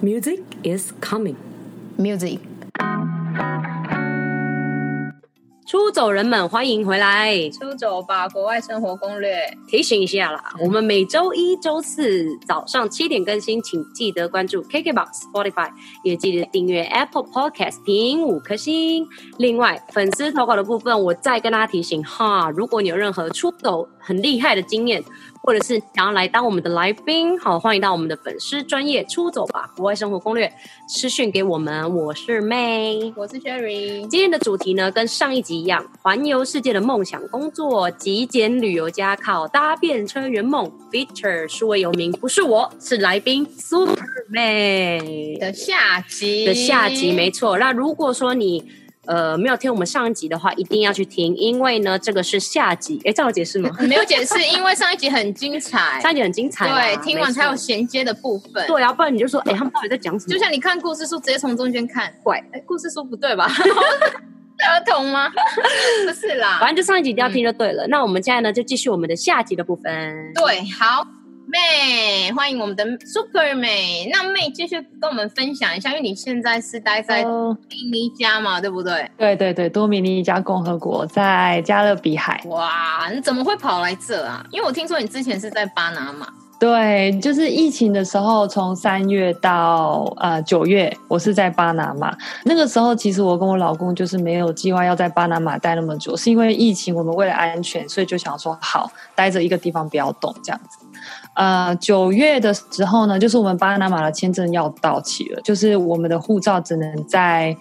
Music is coming. Music，出走人们欢迎回来。出走吧，国外生活攻略。提醒一下啦，我们每周一、周四早上七点更新，请记得关注 KKBOX、Spotify，也记得订阅 Apple Podcast，评五颗星。另外，粉丝投稿的部分，我再跟大家提醒哈，如果你有任何出走很厉害的经验。或者是想要来当我们的来宾，好，欢迎到我们的粉丝专业出走吧，国外生活攻略私讯给我们。我是 May，我是 Sherry。今天的主题呢，跟上一集一样，环游世界的梦想工作，极简旅游家靠搭便车圆梦。Feature 数位游民不是我，是来宾 Super May 的下集的下集，没错。那如果说你呃，没有听我们上一集的话，一定要去听，因为呢，这个是下集。哎，这样有解释吗？没有解释，因为上一集很精彩，上一集很精彩，对，听完才有衔接的部分。对，要不然你就说，哎，他们到底在讲什么？就像你看故事书，直接从中间看，怪，哎，故事书不对吧？儿童吗？不是啦，反正就上一集一定要听就对了。嗯、那我们现在呢，就继续我们的下集的部分。对，好。妹，欢迎我们的 Super 妹。那妹继续跟我们分享一下，因为你现在是待在多米尼加嘛，对不对？对对对，多米尼加共和国在加勒比海。哇，你怎么会跑来这啊？因为我听说你之前是在巴拿马。对，就是疫情的时候，从三月到呃九月，我是在巴拿马。那个时候，其实我跟我老公就是没有计划要在巴拿马待那么久，是因为疫情，我们为了安全，所以就想说好待着一个地方不要动这样子。呃，九月的时候呢，就是我们巴拿马的签证要到期了，就是我们的护照只能在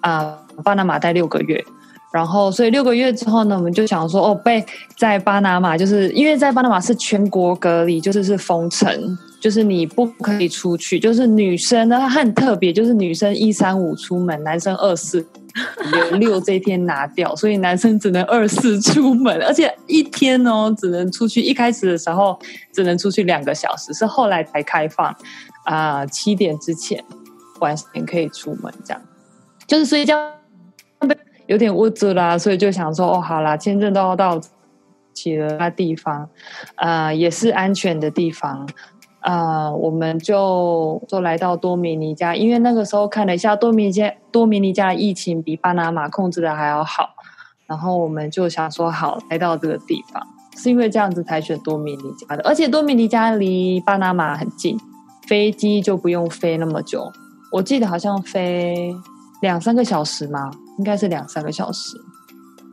呃巴拿马待六个月，然后所以六个月之后呢，我们就想说哦，被在巴拿马，就是因为在巴拿马是全国隔离，就是是封城。就是你不可以出去，就是女生呢，她很特别，就是女生一三五出门，男生二四六这一天拿掉，所以男生只能二四出门，而且一天哦只能出去，一开始的时候只能出去两个小时，是后来才开放啊，七点之前晚上可以出门，这样就是所以这样有点物质啦，所以就想说哦，好啦，签证都要到其他，地方啊也是安全的地方。呃，我们就就来到多米尼加，因为那个时候看了一下多米尼加，多米尼加的疫情比巴拿马控制的还要好，然后我们就想说好来到这个地方，是因为这样子才选多米尼加的，而且多米尼加离巴拿马很近，飞机就不用飞那么久，我记得好像飞两三个小时嘛？应该是两三个小时。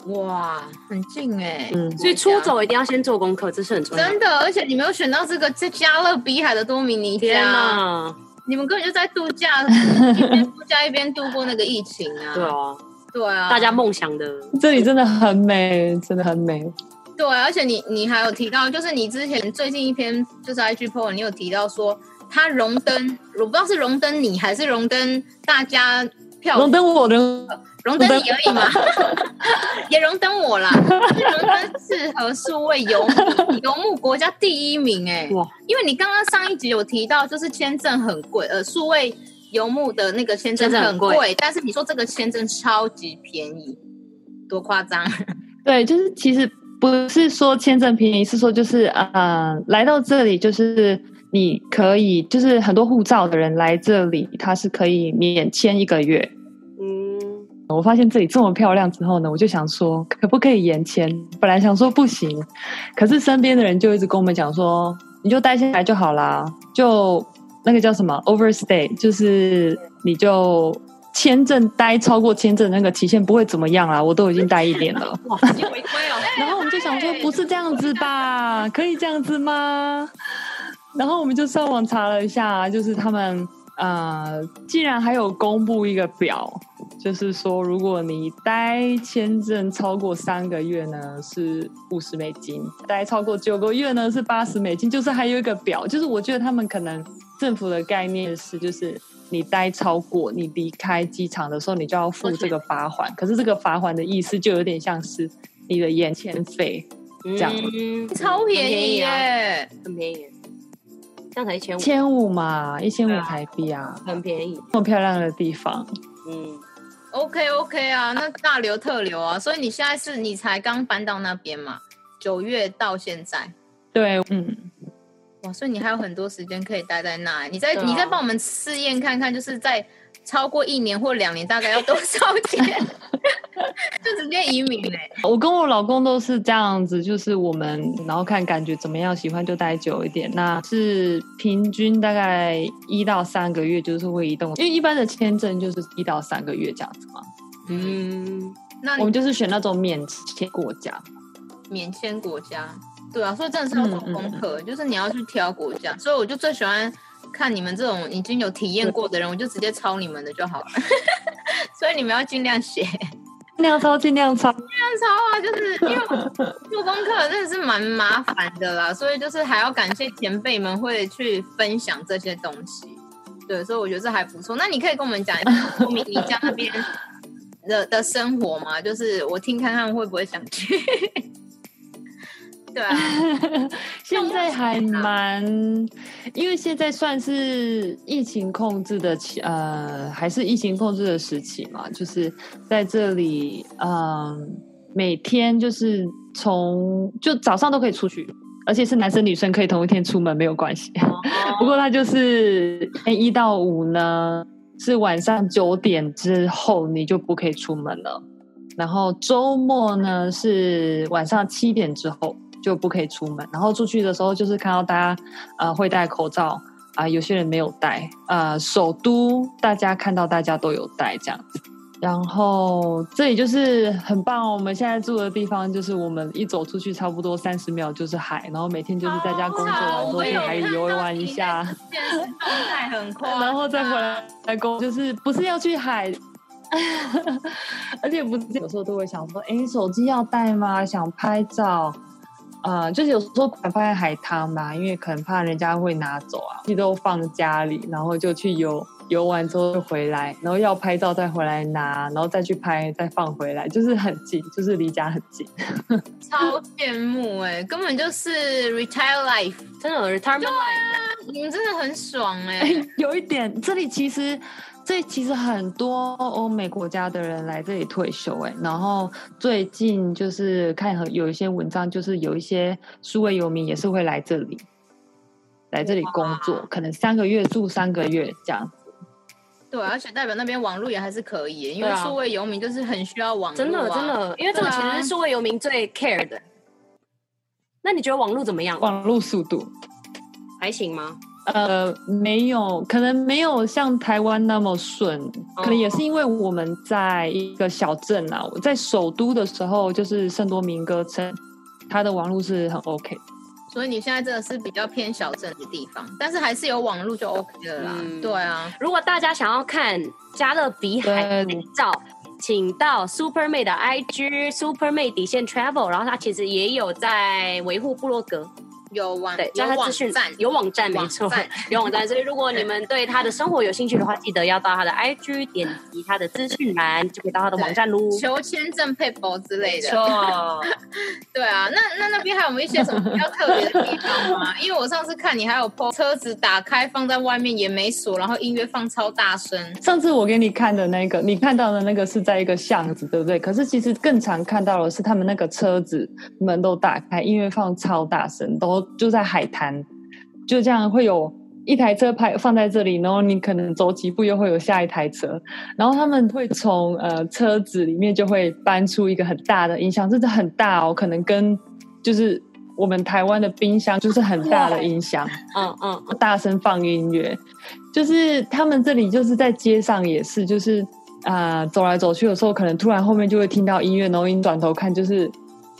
哇，很近哎、欸，嗯，所以出走一定要先做功课，这是很重要。真的，而且你没有选到这个在加勒比海的多米尼加，哪你们根本就在度假，一边度假一边度过那个疫情啊。对啊，对啊，大家梦想的，这里真的很美，真的很美。对，而且你你还有提到，就是你之前最近一篇就是 IG po，你有提到说他荣登，我不知道是荣登你还是荣登大家票，荣登我的。荣登你而已嘛，也荣登我啦。荣登适合数位游牧，游牧国家第一名哎、欸！哇，因为你刚刚上一集有提到，就是签证很贵，呃，数位游牧的那个签证很贵，很但是你说这个签证超级便宜，多夸张？对，就是其实不是说签证便宜，是说就是呃，来到这里就是你可以，就是很多护照的人来这里，他是可以免签一个月。我发现这里这么漂亮之后呢，我就想说，可不可以延签？本来想说不行，可是身边的人就一直跟我们讲说，你就待下来就好啦，就那个叫什么 overstay，就是你就签证待超过签证那个期限不会怎么样啦，我都已经待一年了。哇，违规了。然后我们就想说，不是这样子吧？可以这样子吗？然后我们就上网查了一下，就是他们呃，竟然还有公布一个表。就是说，如果你待签证超过三个月呢，是五十美金；待超过九个月呢，是八十美金。就是还有一个表，就是我觉得他们可能政府的概念是，就是你待超过，你离开机场的时候，你就要付这个罚款。可是这个罚款的意思就有点像是你的延签费这样，嗯，超便宜耶，很便宜，这样才一千五，千五嘛，一千五台币啊，很便宜，这么漂亮的地方，嗯。OK OK 啊，那大流特流啊，所以你现在是你才刚搬到那边嘛？九月到现在，对，嗯，哇，所以你还有很多时间可以待在那。你再、啊、你再帮我们试验看看，就是在超过一年或两年，大概要多少钱？就直接移民嘞。我跟我老公都是这样子，就是我们然后看感觉怎么样，喜欢就待久一点。那是平均大概一到三个月，就是会移动，因为一般的签证就是一到三个月这样子嘛。嗯，那我们就是选那种免签国家。免签国家。对啊，所以真的是要做功课，嗯、就是你要去挑国家，嗯、所以我就最喜欢看你们这种已经有体验过的人，我就直接抄你们的就好了。所以你们要尽量写，尽量抄，尽量抄，尽量抄啊！就是因为做功课真的是蛮麻烦的啦，所以就是还要感谢前辈们会去分享这些东西。对，所以我觉得这还不错。那你可以跟我们讲一下多米尼加那边的的生活吗？就是我听看看会不会想去。对啊，现在还蛮，因为现在算是疫情控制的期，呃，还是疫情控制的时期嘛，就是在这里，嗯、呃，每天就是从就早上都可以出去，而且是男生女生可以同一天出门没有关系。哦、不过他就是一到五呢，是晚上九点之后你就不可以出门了，然后周末呢是晚上七点之后。就不可以出门，然后出去的时候就是看到大家，呃，会戴口罩啊、呃，有些人没有戴，呃，首都大家看到大家都有戴这样子，然后这里就是很棒。我们现在住的地方就是我们一走出去差不多三十秒就是海，然后每天就是在家工作完之后去海里游玩一下，很快，然后再回来来工，就是不是要去海，而且不是有时候都会想说，哎，手机要带吗？想拍照。呃，就是有时候把放在海滩吧，因为可能怕人家会拿走啊，你都放家里，然后就去游，游完之后就回来，然后要拍照再回来拿，然后再去拍再放回来，就是很近，就是离家很近。超羡慕哎、欸，根本就是 retire life，真的 retirement life，啊，你们真的很爽哎、欸欸。有一点，这里其实。这其实很多欧美国家的人来这里退休，哎，然后最近就是看有一些文章，就是有一些数位游民也是会来这里，来这里工作，可能三个月住三个月这样子。对，而且代表那边网络也还是可以，因为数位游民就是很需要网络、啊，真的真的，因为这个其实是数位游民最 care 的。啊、那你觉得网络怎么样？网络速度还行吗？呃，没有，可能没有像台湾那么顺，哦、可能也是因为我们在一个小镇啊，我在首都的时候，就是圣多明哥城，它的网络是很 OK。所以你现在真的是比较偏小镇的地方，但是还是有网络就 OK 了啦。嗯、对啊，如果大家想要看加勒比海的照，请到 Super May 的 IG Super May 底线 Travel，然后他其实也有在维护部落格。有网对，有网站，有网站没错，有网站。所以如果你们对他的生活有兴趣的话，记得要到他的 IG 点击他的资讯栏，就可以到他的网站喽。求签证配包之类的。错。对啊，那那那边还有没有一些什么比较特别的地方吗？因为我上次看你还有 po 车子打开放在外面也没锁，然后音乐放超大声。上次我给你看的那个，你看到的那个是在一个巷子，对不对？可是其实更常看到的是他们那个车子门都打开，音乐放超大声，都。就在海滩，就这样会有一台车拍放在这里，然后你可能走几步又会有下一台车，然后他们会从呃车子里面就会搬出一个很大的音响，真的很大哦，可能跟就是我们台湾的冰箱就是很大的音响，嗯嗯，大声放音乐，就是他们这里就是在街上也是，就是啊、走来走去的时候，可能突然后面就会听到音乐，然后你转头看，就是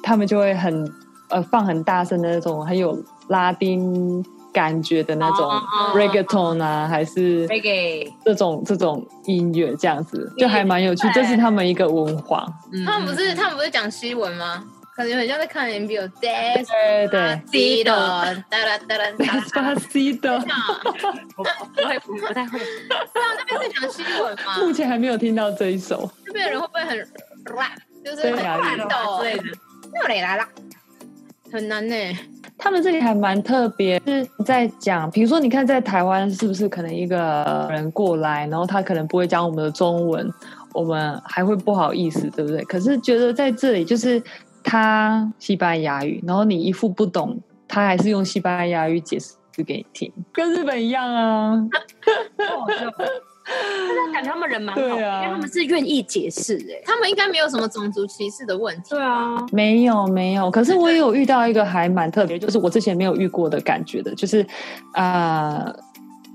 他们就会很。呃，放很大声的那种，很有拉丁感觉的那种 reggaeton 啊，还是 reggae 这种这种音乐，这样子就还蛮有趣。这是他们一个文化。他们不是他们不是讲西文吗？感觉很像在看 MV。对对对，Despacito，哒啦哒啦，Despacito。不会不太会。那边是讲西文吗？目前还没有听到这一首。这边的人会不会很 rap？就是很快抖之类的。又来了。很难呢，他们这里还蛮特别，是在讲，比如说，你看在台湾是不是可能一个人过来，然后他可能不会讲我们的中文，我们还会不好意思，对不对？可是觉得在这里，就是他西班牙语，然后你一副不懂，他还是用西班牙语解释给你听，跟日本一样啊。感觉他们人蛮好，啊，因为他们是愿意解释哎，他们应该没有什么种族歧视的问题。对啊，没有没有。可是我也有遇到一个还蛮特别，就是我之前没有遇过的感觉的，就是啊、呃，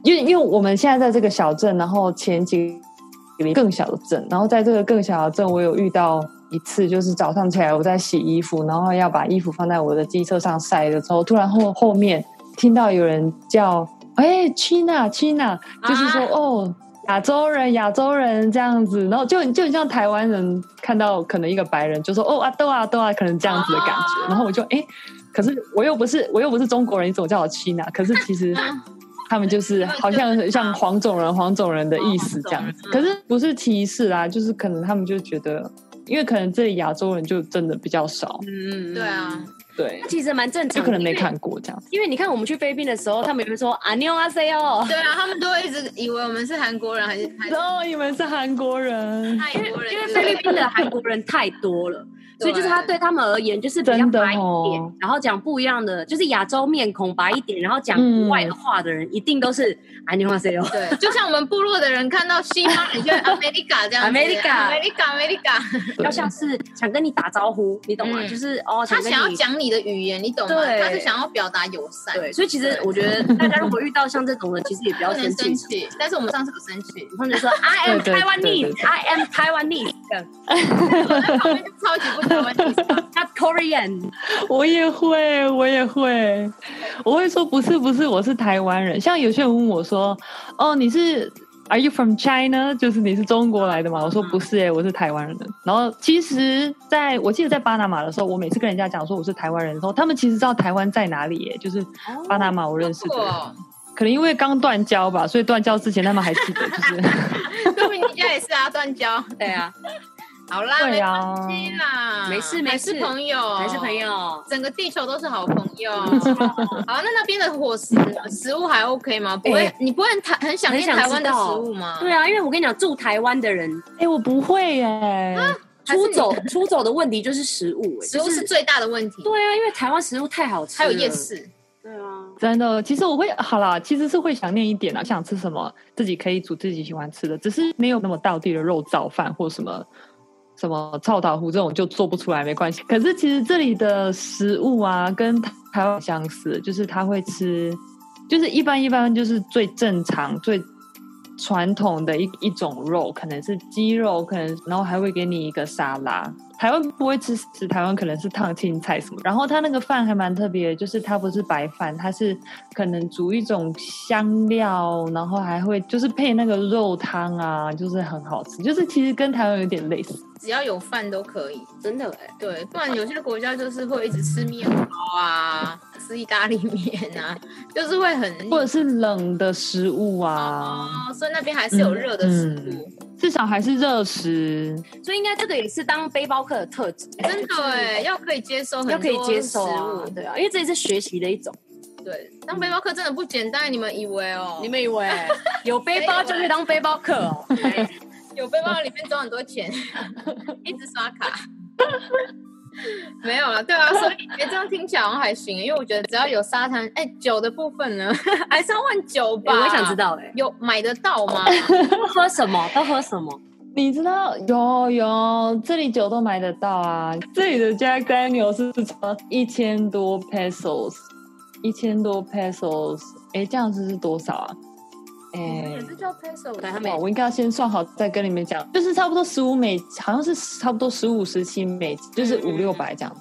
因为因为我们现在在这个小镇，然后前几个更小的镇，然后在这个更小的镇，我有遇到一次，就是早上起来我在洗衣服，然后要把衣服放在我的机车上晒的时候，突然后后面听到有人叫，哎，China China，就是说、啊、哦。亚洲人，亚洲人这样子，然后就就很像台湾人看到可能一个白人，就说哦啊豆啊豆啊，可能这样子的感觉。然后我就哎，可是我又不是我又不是中国人，你怎么叫我 China？可是其实 他们就是好像像黄种人、黄种人的意思这样子。可是不是歧视啊，就是可能他们就觉得，因为可能这里亚洲人就真的比较少。嗯，对啊。对，其实蛮正常的，可能没看过这样。因为你看我们去菲律宾的时候，他们有没有说阿妞阿塞哦？对啊，他们都会一直以为我们是韩国人还是？然后，以为是韩国人。因为因为菲律宾的韩国人太多了。所以就是他对他们而言就是比较白一点，哦、然后讲不一样的，就是亚洲面孔白一点，然后讲国外的话的人，一定都是安妮花 C 哦。对，就像我们部落的人看到西方人就 America 这样，America，America，America，要像是想跟你打招呼，你懂吗？嗯、就是哦，他想要讲你的语言，你懂吗？对，他是想要表达友善。对，所以其实我觉得大家如果遇到像这种人，其实也不要生气。但是我们上次不生气，或者说 I am Taiwanese，I am Taiwanese，在旁边就超级不。他 Korean，我也会，我也会，我会说不是不是，我是台湾人。像有些人问我说：“哦，你是 Are you from China？就是你是中国来的吗？”我说：“不是哎，我是台湾人。”然后其实在我记得在巴拿马的时候，我每次跟人家讲说我是台湾人的时候，他们其实知道台湾在哪里耶，就是巴拿马我认识的。哦、可能因为刚断交吧，所以断交之前他们还记得，就是。说明你家也是啊，断交。对啊。好啦，没关系啦，没事没事，朋友，还是朋友，整个地球都是好朋友。好，那那边的伙食食物还 OK 吗？不会，你不会很很想念台湾的食物吗？对啊，因为我跟你讲，住台湾的人，哎，我不会耶。出走出走的问题就是食物，食物是最大的问题。对啊，因为台湾食物太好吃，还有夜市。对啊，真的，其实我会好啦，其实是会想念一点啦，想吃什么自己可以煮自己喜欢吃的，只是没有那么道地的肉燥饭或什么。什么臭豆腐这种就做不出来，没关系。可是其实这里的食物啊，跟台湾相似，就是他会吃，就是一般一般就是最正常、最传统的一一种肉，可能是鸡肉，可能然后还会给你一个沙拉。台湾不会吃，食台湾可能是烫青菜什么。然后它那个饭还蛮特别，就是它不是白饭，它是可能煮一种香料，然后还会就是配那个肉汤啊，就是很好吃。就是其实跟台湾有点类似。只要有饭都可以，真的哎，对，不然有些国家就是会一直吃面包啊，吃意大利面啊，就是会很或者是冷的食物啊，哦，所以那边还是有热的食物，嗯嗯，至少还是热食，所以应该这个也是当背包客的特质，真的哎，要可以接受，要可以接受食物，对啊，因为这也是学习的一种，对，当背包客真的不简单，你们以为哦？你们以为 有背包就可以当背包客哦？有背包里面装很多钱，一直刷卡，没有了。对啊，所以哎，这样听起来好像还行，因为我觉得只要有沙滩，哎，酒的部分呢，还是要问酒吧。我也想知道，哎，有买得到吗？喝什么？都喝什么？你知道？有有，这里酒都买得到啊。这里的 Jack Daniel 是什一千多 pesos，一千多 pesos，哎，这样子是多少啊？哎，也是叫 peso，他们我应该要先算好再跟你们讲，就是差不多十五美，好像是差不多十五十七美，就是五六百这样子。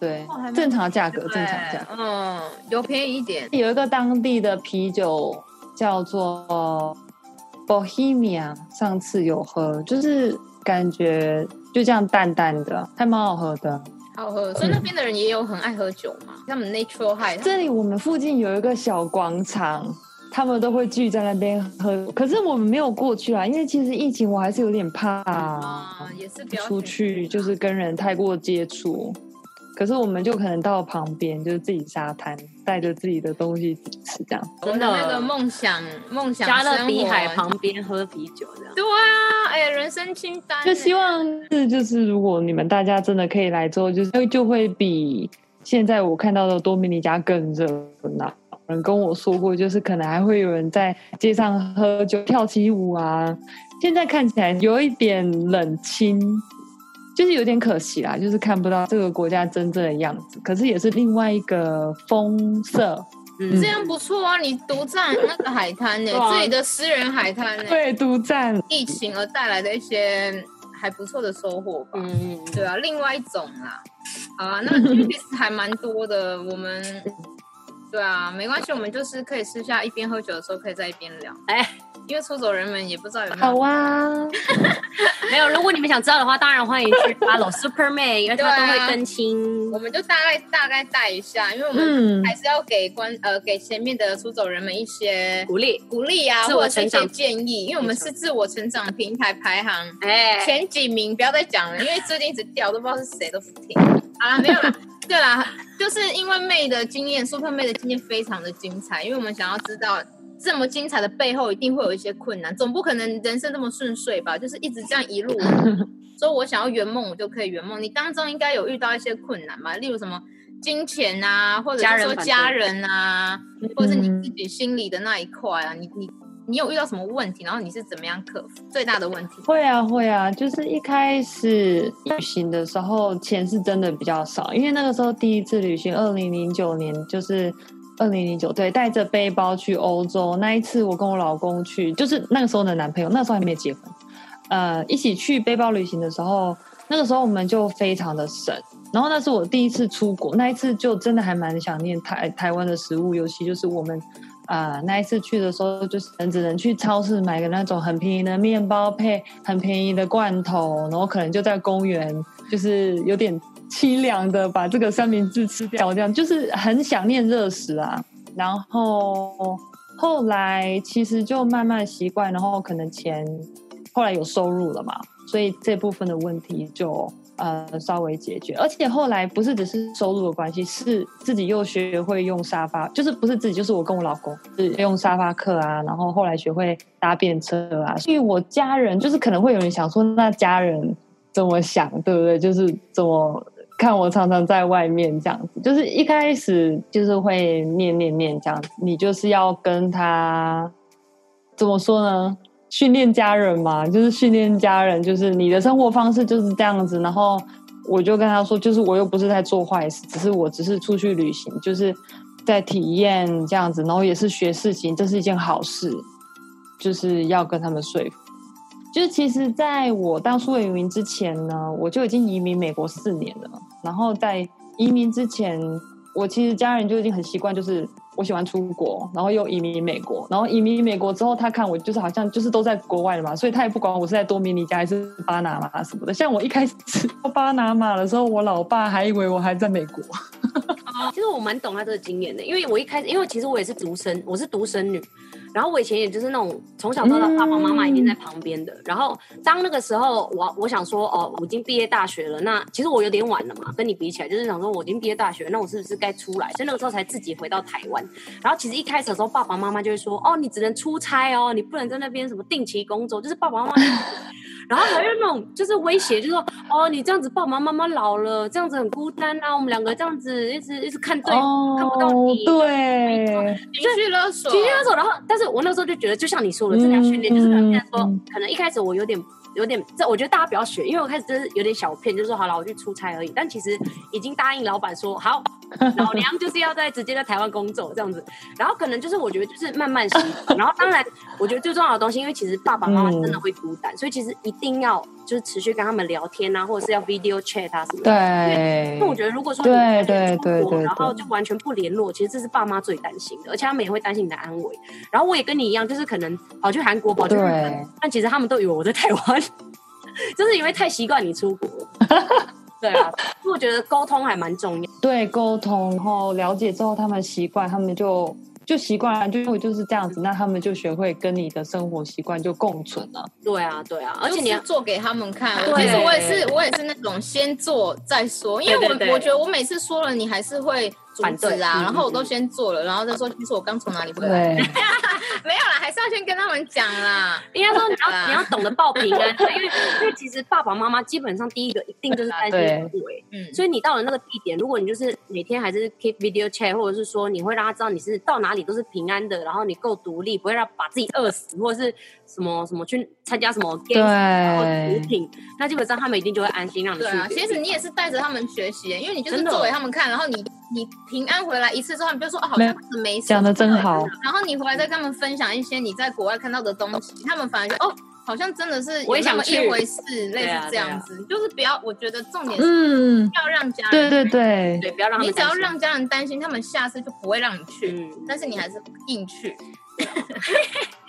对，正常价格，正常价。嗯，有便宜一点。有一个当地的啤酒叫做 Bohemia，上次有喝，就是感觉就这样淡淡的，还蛮好喝的。好喝，所以那边的人也有很爱喝酒嘛。他们 Natural High，这里我们附近有一个小广场。他们都会聚在那边喝，可是我们没有过去啊，因为其实疫情我还是有点怕啊，也是出去就是跟人太过接触。可是我们就可能到旁边，就是自己沙滩，带着自己的东西吃这样。真的，那个梦想梦想，加勒比海旁边喝啤酒这样。对啊，哎呀，人生清单。就希望是就是如果你们大家真的可以来之后，就是就会比现在我看到的多米尼加更热闹。人跟我说过，就是可能还会有人在街上喝酒、跳起舞啊。现在看起来有一点冷清，就是有点可惜啦，就是看不到这个国家真正的样子。可是也是另外一个风色。嗯，这样不错啊！你独占那个海滩呢、欸，自己的私人海滩呢、欸，对，独占疫情而带来的一些还不错的收获吧。嗯，对啊，另外一种啦。好啊，那其实还蛮多的。我们对啊，没关系，我们就是可以私下一边喝酒的时候，可以在一边聊。哎。因为出走人们也不知道有没有好啊，没有。如果你们想知道的话，当然欢迎去 follow Superman，因为他都会更新。我们就大概大概带一下，因为我们还是要给观呃给前面的出走人们一些鼓励鼓励啊，或者是一些建议。因为我们是自我成长平台排行哎前几名，不要再讲了，因为最近一直掉，都不知道是谁都不听。好了，没有了。对啦，就是因为 May 的经验，Super May 的经验非常的精彩，因为我们想要知道。这么精彩的背后，一定会有一些困难，总不可能人生这么顺遂吧？就是一直这样一路，说我想要圆梦，我就可以圆梦。你当中应该有遇到一些困难吧？例如什么金钱啊，或者是说家人啊，人或者是你自己心里的那一块啊，你你你有遇到什么问题？然后你是怎么样克服最大的问题？会啊会啊，就是一开始旅行的时候，钱是真的比较少，因为那个时候第一次旅行，二零零九年就是。二零零九，对，带着背包去欧洲那一次，我跟我老公去，就是那个时候的男朋友，那时候还没结婚，呃，一起去背包旅行的时候，那个时候我们就非常的省。然后那是我第一次出国，那一次就真的还蛮想念台台湾的食物，尤其就是我们、呃、那一次去的时候，就是只能去超市买个那种很便宜的面包配很便宜的罐头，然后可能就在公园，就是有点。凄凉的把这个三明治吃掉，这样就是很想念热食啊。然后后来其实就慢慢习惯，然后可能钱后来有收入了嘛，所以这部分的问题就呃稍微解决。而且后来不是只是收入的关系，是自己又学会用沙发，就是不是自己，就是我跟我老公是用沙发客啊。然后后来学会搭便车啊。所以我家人就是可能会有人想说，那家人怎么想，对不对？就是怎么。看我常常在外面这样子，就是一开始就是会念念念这样子，你就是要跟他怎么说呢？训练家人嘛，就是训练家人，就是你的生活方式就是这样子。然后我就跟他说，就是我又不是在做坏事，只是我只是出去旅行，就是在体验这样子，然后也是学事情，这是一件好事，就是要跟他们说服。就是其实，在我当初移民之前呢，我就已经移民美国四年了。然后在移民之前，我其实家人就已经很习惯，就是我喜欢出国，然后又移民美国。然后移民美国之后，他看我就是好像就是都在国外了嘛，所以他也不管我是在多米尼加还是巴拿马什么的。像我一开始到巴拿马的时候，我老爸还以为我还在美国。其实我蛮懂他这个经验的，因为我一开始，因为其实我也是独生，我是独生女。然后我以前也就是那种从小到大爸爸妈妈一定在旁边的。嗯、然后当那个时候我我想说哦，我已经毕业大学了，那其实我有点晚了嘛，跟你比起来，就是想说我已经毕业大学，那我是不是该出来？所以那个时候才自己回到台湾。然后其实一开始的时候，爸爸妈妈就会说哦，你只能出差哦，你不能在那边什么定期工作，就是爸爸妈妈。然后还有那种就是威胁，就是说哦，你这样子爸爸妈妈老了，这样子很孤单啊。我们两个这样子一直一直看对、哦、看不到你，对，情绪勒索，情绪勒索。然后，但是我那时候就觉得，就像你说的，这样训练就是可能说，可能一开始我有点。有点，这我觉得大家不要学，因为我开始真是有点小骗，就是说好了，我去出差而已。但其实已经答应老板说好，老娘就是要在直接在台湾工作这样子。然后可能就是我觉得就是慢慢习惯。然后当然，我觉得最重要的东西，因为其实爸爸妈妈真的会孤单，嗯、所以其实一定要就是持续跟他们聊天啊，或者是要 video chat 啊什么的。对。那我觉得如果说你对对对对，然后就完全不联络，其实这是爸妈最担心的，而且他们也会担心你的安危。然后我也跟你一样，就是可能跑去韩国，跑去日本，但其实他们都以为我在台湾。就是因为太习惯你出国，对啊，我觉得沟通还蛮重要。对，沟通，然后了解之后，他们习惯，他们就就习惯了，就因为就是这样子，那他们就学会跟你的生活习惯就共存了。对啊，对啊，而且你要做给他们看。对，其实我也是，我也是那种先做再说，因为我对对对，我觉得我每次说了，你还是会阻止啊，然后我都先做了，然后再说，其实我刚从哪里回来。没有啦，还是要先跟他们讲啦。应该说你要你要懂得报平安，因为因为其实爸爸妈妈基本上第一个一定就是担心鬼，嗯，所以你到了那个地点，如果你就是每天还是 keep video chat，或者是说你会让他知道你是到哪里都是平安的，然后你够独立，不会让把自己饿死，或者是什么什么去参加什么 game 或者毒品，那基本上他们一定就会安心让你去。对啊，其实你也是带着他们学习，因为你就是做给他们看，然后你。你平安回来一次之后，你比如说哦，好像是没事，讲的真好。然后你回来再跟他们分享一些你在国外看到的东西，他们反而觉得哦，好像真的是有那么一回事，类似这样子。就是不要，我觉得重点是嗯，要让家人对对对对，不要让你只要让家人担心，他们下次就不会让你去。但是你还是硬去。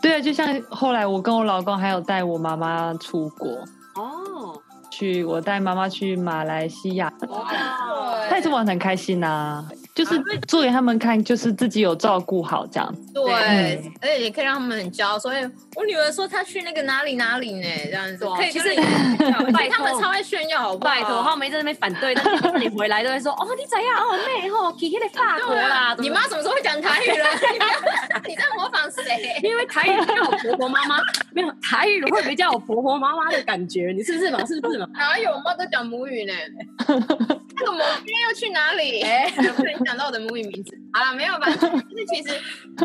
对啊，就像后来我跟我老公还有带我妈妈出国哦。去，我带妈妈去马来西亚，他也是玩得很开心呐、啊。就是做给他们看，就是自己有照顾好这样子。对，而且也可以让他们很骄傲。所以我女儿说她去那个哪里哪里呢？这样子可以，就是拜他们超爱炫耀，好不好？拜托，他们一直在那边反对，但是你回来都会说哦，你怎样？哦，妹吼，去那个法国啦。你妈什么时候会讲台语了？你在模仿谁？因为台语叫我婆婆妈妈，没有台语会比较有婆婆妈妈的感觉。你是不是嘛？是不是嘛？哪有？我妈都讲母语呢。那个某今天要去哪里？哎，不能讲到我的母语名字。好了，没有吧？就是其实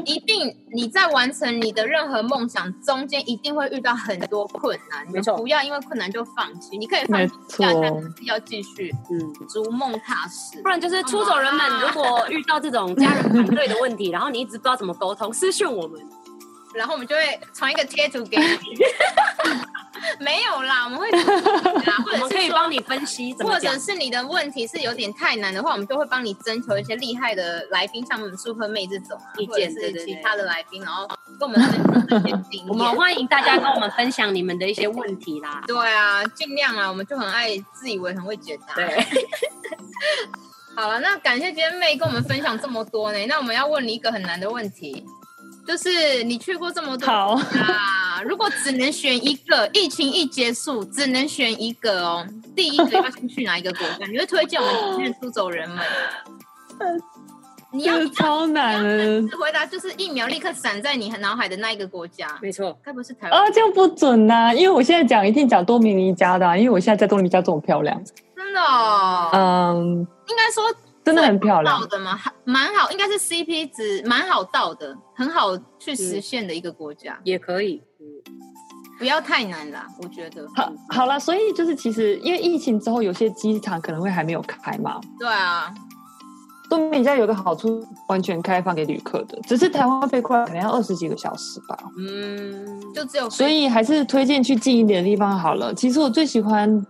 一定你在完成你的任何梦想中间，一定会遇到很多困难。没错，不要因为困难就放弃。你可以放弃，但是要继续，嗯，逐梦踏实。不然就是出走人们，如果遇到这种家人反对的问题，然后你一直不知道怎么沟通，私讯我们，然后我们就会传一个贴图给你。没有啦，我们会啦，或者可以帮你分析，或者是你的问题是有点太难的话，我们就会帮你征求一些厉害的来宾，像我们 Super 妹这种意见，或者是其他的来宾，然后跟我们分享这些经验。我们欢迎大家跟我们分享你们的一些问题啦。对啊，尽量啊，我们就很爱自以为很会解答。对，好了，那感谢今天妹跟我们分享这么多呢。那我们要问你一个很难的问题。就是你去过这么多国家，好如果只能选一个，疫情一结束，只能选一个哦，第一个要先去哪一个国家？你会推荐我们出走人们？你要超难的回答，就是疫苗立刻闪在你脑海的那一个国家。没错，该不是台湾？啊，这样不准呐、啊，因为我现在讲一定讲多米尼加的、啊，因为我现在在多米尼加这么漂亮。真的、哦？嗯，应该说。真的很漂亮，到的吗？蛮好，应该是 CP 值蛮好到的，很好去实现的一个国家，也可以，不要太难了，我觉得。好，好了，所以就是其实因为疫情之后，有些机场可能会还没有开嘛。对啊，多米尼加有个好处，完全开放给旅客的，只是台湾飞过来可能要二十几个小时吧。嗯，就只有，所以还是推荐去近一点的地方好了。其实我最喜欢。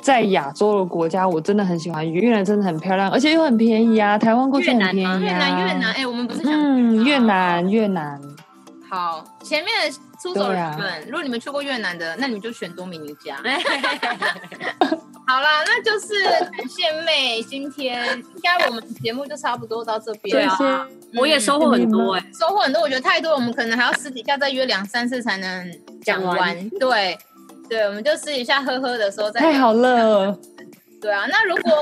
在亚洲的国家，我真的很喜欢越南，真的很漂亮，而且又很便宜啊！台湾过去很便宜啊。越南，越南，哎，我们不是讲嗯，越南，越南。好，前面的出走人们，如果你们去过越南的，那你们就选多米尼加。好啦，那就是感谢妹，今天应该我们节目就差不多到这边了。我也收获很多哎，收获很多，我觉得太多，我们可能还要私底下再约两三次才能讲完。对。对，我们就私底下喝喝的时候再。太好了。对啊，那如果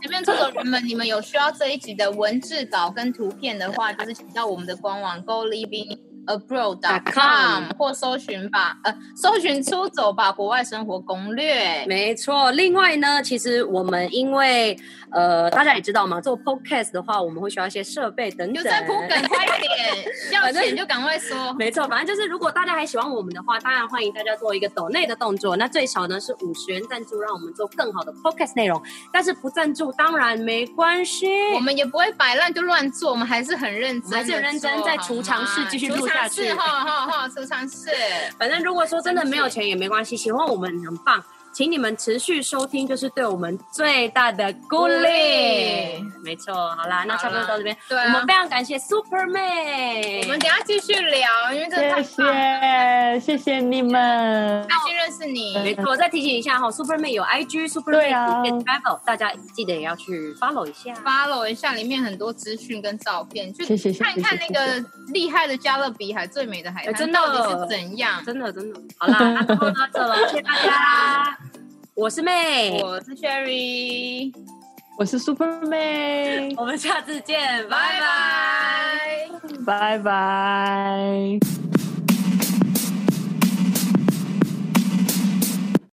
前面出走人们，你们有需要这一集的文字稿跟图片的话，就是请到我们的官网 Go Living。abroad.com 或搜寻吧，呃，搜寻出走吧国外生活攻略。没错，另外呢，其实我们因为呃，大家也知道嘛，做 podcast 的话，我们会需要一些设备等等。就在铺梗快一点，要钱 就赶快说。没错，反正就是如果大家还喜欢我们的话，当然欢迎大家做一个抖内的动作。那最少呢是五十元赞助，让我们做更好的 podcast 内容。但是不赞助当然没关系，我们也不会摆烂就乱做，我们还是很认真，还是很认真在储藏室继续录。是哈哈哈，出场是。反正如果说真的没有钱也没关系，喜欢我们很棒，请你们持续收听，就是对我们最大的鼓励。没错，好啦，那差不多到这边。对，我们非常感谢 Super 妹，我们等下继续聊，因为这太棒了。谢谢，谢谢你们，开心认识你。没错，我再提醒一下哈，Super 妹有 IG Super 妹 Travel，大家记得也要去 follow 一下，follow 一下，里面很多资讯跟照片，去看一看那个厉害的加勒比海最美的海滩到底是怎样。真的真的，好啦，那就到这了，谢谢大家。我是妹，我是 Sherry，我是 Super 妹，我们下次见，拜拜，拜拜。